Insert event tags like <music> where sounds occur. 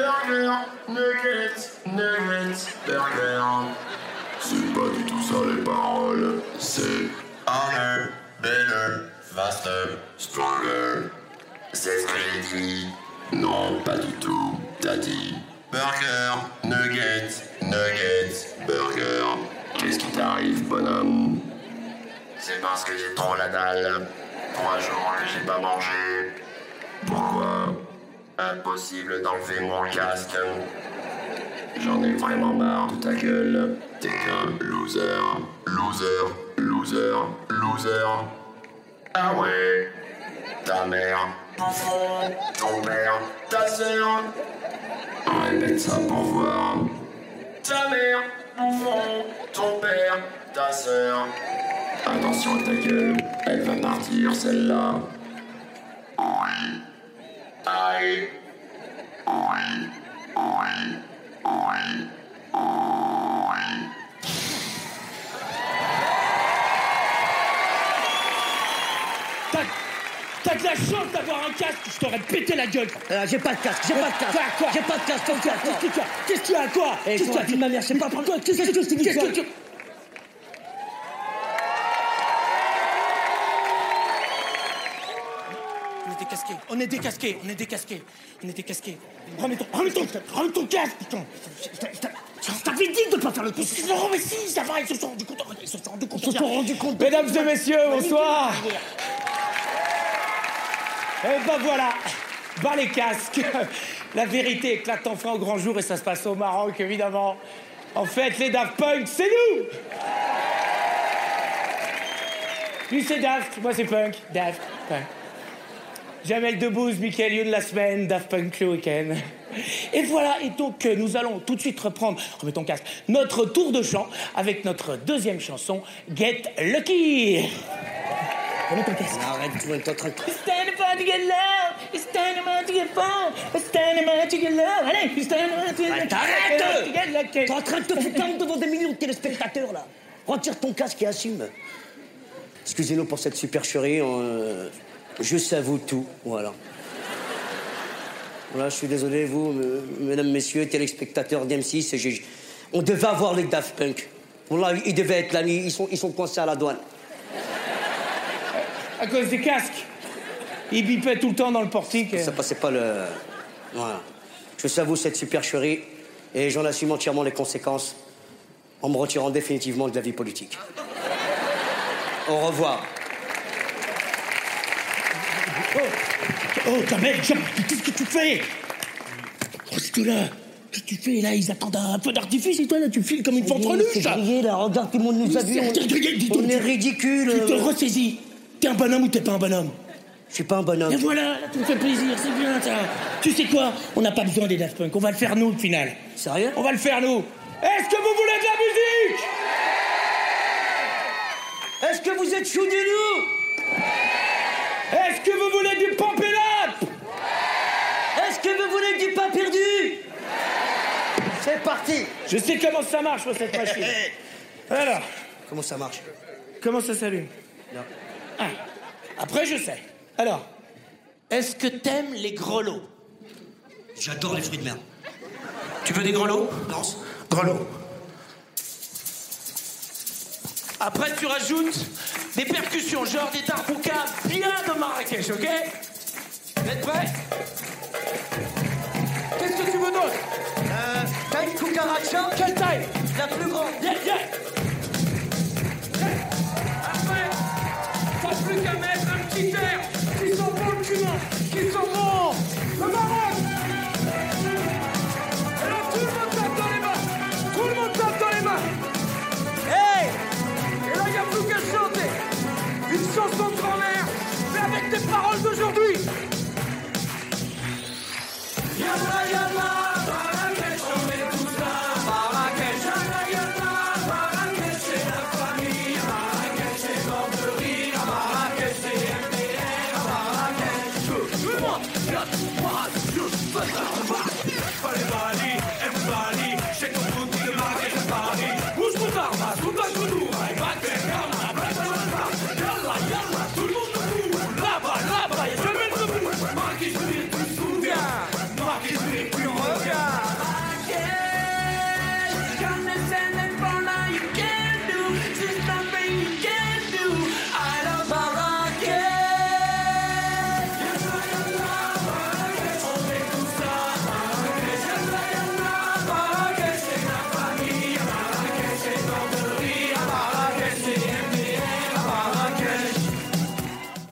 Burger, nuggets, nuggets, burger. C'est pas du tout ça les paroles. C'est harder, better, faster, stronger. C'est ce que j'ai dit. Non, pas du tout. T'as dit burger, nuggets, nuggets, burger. Qu'est-ce qui t'arrive, bonhomme? C'est parce que j'ai trop la dalle. Trois jours que j'ai pas mangé. Pourquoi? Impossible d'enlever mon casque. J'en ai vraiment marre de ta gueule. T'es qu'un loser, loser, loser, loser. Ah ouais Ta mère, frère, ton père, ta sœur. Répète ça pour voir. Ta mère, frère, ton père, ta sœur. Attention à ta gueule, elle va partir celle-là. Oui. Aïe. T'as t'as de la chance d'avoir un casque, je t'aurais pété la gueule. Euh, j'ai pas de casque, j'ai pas de casque. J'ai pas de casque, comme toi. Qu'est-ce que tu as Qu'est-ce que tu as quoi Qu'est-ce que tu as ma mère, je sais pas Qu'est-ce que Qu'est-ce que tu qu'est-ce que tu On est décasqués, on est décasqués, on est décasqués, on est décasqués. Remets ton, remets ton, remets ton casque, putain. Je t'avais dit de pas faire le truc. Non, mais si, ça va, ils se sont rendus compte. Ils se sont rendus compte. Ils se sont rendus compte. Mesdames et messieurs, bonsoir. Et ben voilà, bas les casques. La vérité éclate enfin au grand jour et ça se passe au Maroc, évidemment. En fait, les Daft Punk, c'est nous Lui, c'est Daft, moi, c'est Punk. Daft Punk. Jamel Debbouze, Michael Youn la semaine, Daft Punk le week-end. Et voilà, et donc euh, nous allons tout de suite reprendre, remets ton casque, notre tour de chant avec notre deuxième chanson, Get Lucky. Remets ton casque. Arrête, tu es en train de... It's time to get love. It's time to get fun. It's time to get love. Allez, it's time to get get lucky. T'es en train de te foutre devant des millions de téléspectateurs, là. Retire ton casque et assume. Excusez-nous pour cette supercherie. euh, je s'avoue tout, voilà. Voilà, je suis désolé, vous, me- mesdames, messieurs, téléspectateurs d'M6, j'ai- on devait avoir les Daft Punk. Voilà, ils devaient être là, ils sont, ils sont coincés à la douane. À cause des casques. Ils bipaient tout le temps dans le portique. Ça passait pas le. Voilà. Je s'avoue cette supercherie et j'en assume entièrement les conséquences en me retirant définitivement de la vie politique. Au revoir. Oh, ta mère, qu'est-ce que tu fais? Reste-là. Qu'est-ce que tu fais là? Ils attendent un peu d'artifice et toi là tu files comme une C'est ventreluche. grillé, là, regarde, tout le monde nous a c'est- donc, On est ridicule. Tu te ressaisis. T'es un bonhomme ou t'es pas un bonhomme? Je suis pas un bonhomme. Et voilà, là, tu me fais plaisir, c'est bien ça. Tu sais quoi? On n'a pas besoin des Daft Punk, on va le faire nous, au final. Sérieux? On va le faire nous. Est-ce que vous voulez de la musique? Est-ce que vous êtes chou du loup Est-ce que vous voulez du it up Est-ce que vous voulez du pain perdu C'est parti Je sais comment ça marche, moi, cette machine. <laughs> Alors, Comment ça marche comment ça s'allume Non. Ah, Après, je sais. Alors, est-ce que t'aimes les grelots J'adore les fruits de mer. Tu veux des grelots Non. Grelots. Après, tu rajoutes des percussions, genre des darboukas Marrakech, ok Vous êtes prêts Qu'est-ce que tu veux d'autre Euh, t'as une cucaracha Quelle taille La plus grande. Yeah, yeah.